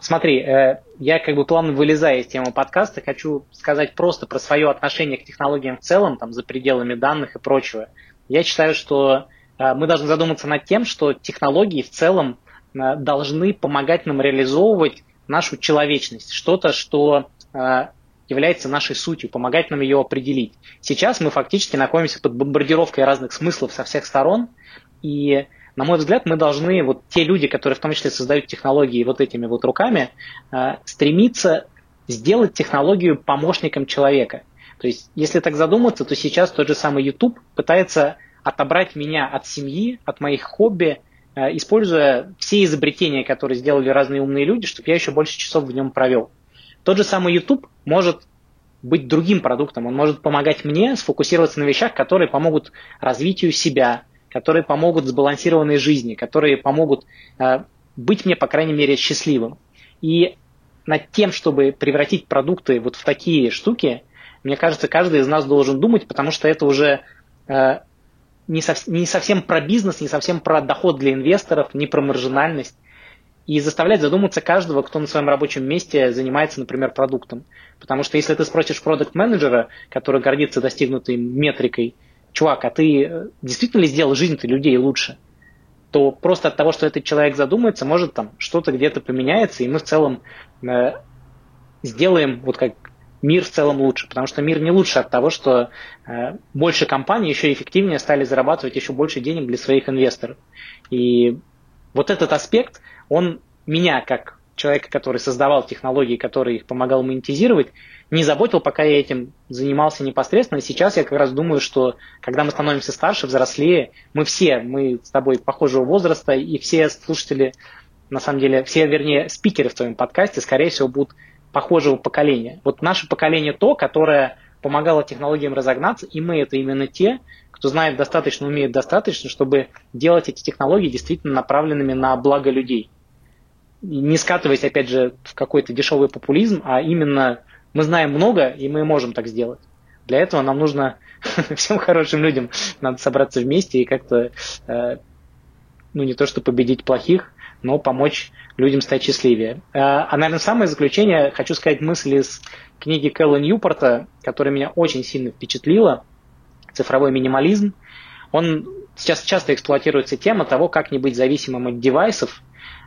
Speaker 1: Смотри, э, я как бы плавно вылезая из темы подкаста, хочу сказать просто про свое отношение к технологиям в целом, там, за пределами данных и прочего. Я считаю, что э, мы должны задуматься над тем, что технологии в целом э, должны помогать нам реализовывать нашу человечность, что-то, что является нашей сутью, помогать нам ее определить. Сейчас мы фактически находимся под бомбардировкой разных смыслов со всех сторон, и на мой взгляд, мы должны, вот те люди, которые в том числе создают технологии вот этими вот руками, э, стремиться сделать технологию помощником человека. То есть, если так задуматься, то сейчас тот же самый YouTube пытается отобрать меня от семьи, от моих хобби, э, используя все изобретения, которые сделали разные умные люди, чтобы я еще больше часов в нем провел. Тот же самый YouTube может быть другим продуктом, он может помогать мне сфокусироваться на вещах, которые помогут развитию себя, которые помогут сбалансированной жизни, которые помогут э, быть мне, по крайней мере, счастливым. И над тем, чтобы превратить продукты вот в такие штуки, мне кажется, каждый из нас должен думать, потому что это уже э, не, сов, не совсем про бизнес, не совсем про доход для инвесторов, не про маржинальность. И заставлять задуматься каждого, кто на своем рабочем месте занимается, например, продуктом. Потому что если ты спросишь продукт-менеджера, который гордится достигнутой метрикой, чувак, а ты э, действительно ли сделал жизнь-то людей лучше? То просто от того, что этот человек задумается, может там что-то где-то поменяется, и мы в целом э, сделаем вот как мир в целом лучше, потому что мир не лучше от того, что э, больше компаний еще эффективнее стали зарабатывать еще больше денег для своих инвесторов. И вот этот аспект, он меня как человека, который создавал технологии, который их помогал монетизировать, не заботил, пока я этим занимался непосредственно. Сейчас я как раз думаю, что когда мы становимся старше, взрослее, мы все, мы с тобой похожего возраста, и все слушатели, на самом деле, все, вернее, спикеры в твоем подкасте, скорее всего, будут похожего поколения. Вот наше поколение то, которое помогало технологиям разогнаться, и мы это именно те, кто знает достаточно, умеет достаточно, чтобы делать эти технологии действительно направленными на благо людей. Не скатываясь, опять же, в какой-то дешевый популизм, а именно мы знаем много, и мы можем так сделать. Для этого нам нужно всем хорошим людям надо собраться вместе и как-то, э, ну не то что победить плохих, но помочь людям стать счастливее. Э, а, наверное, самое заключение, хочу сказать мысли из книги Кэлла Ньюпорта, которая меня очень сильно впечатлила, «Цифровой минимализм». Он сейчас часто эксплуатируется тема того, как не быть зависимым от девайсов,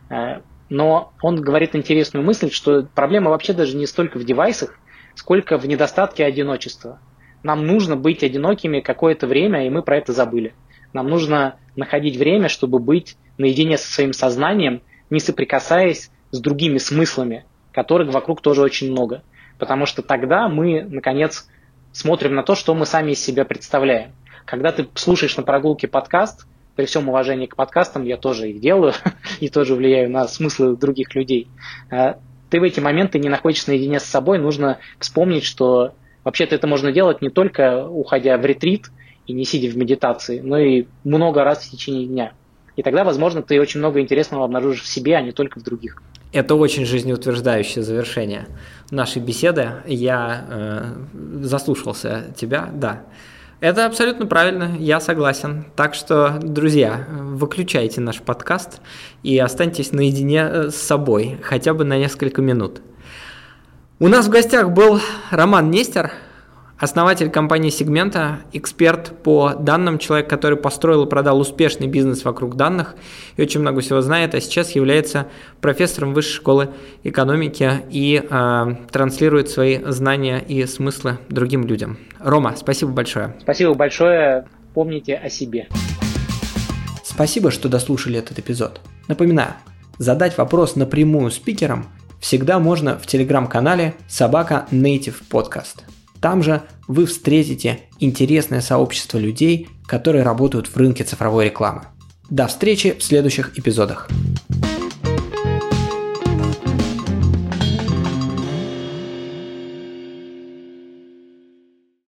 Speaker 1: э, но он говорит интересную мысль, что проблема вообще даже не столько в девайсах, сколько в недостатке одиночества. Нам нужно быть одинокими какое-то время, и мы про это забыли. Нам нужно находить время, чтобы быть наедине со своим сознанием, не соприкасаясь с другими смыслами, которых вокруг тоже очень много. Потому что тогда мы, наконец, смотрим на то, что мы сами из себя представляем. Когда ты слушаешь на прогулке подкаст, при всем уважении к подкастам, я тоже их делаю и тоже влияю на смыслы других людей. Э, ты в эти моменты не находишься наедине с собой, нужно вспомнить, что вообще-то это можно делать не только уходя в ретрит и не сидя в медитации, но и много раз в течение дня. И тогда, возможно, ты очень много интересного обнаружишь в себе, а не только в других.
Speaker 2: Это очень жизнеутверждающее завершение нашей беседы. Я э, заслушался тебя, да. Это абсолютно правильно, я согласен. Так что, друзья, выключайте наш подкаст и останьтесь наедине э, с собой, хотя бы на несколько минут. У нас в гостях был Роман Нестер, основатель компании Сегмента, эксперт по данным, человек, который построил и продал успешный бизнес вокруг данных и очень много всего знает, а сейчас является профессором Высшей школы экономики и э, транслирует свои знания и смыслы другим людям. Рома, спасибо большое.
Speaker 1: Спасибо большое. Помните о себе.
Speaker 2: Спасибо, что дослушали этот эпизод. Напоминаю, задать вопрос напрямую спикерам всегда можно в телеграм-канале «Собака Native Podcast». Там же вы встретите интересное сообщество людей, которые работают в рынке цифровой рекламы. До встречи в следующих эпизодах.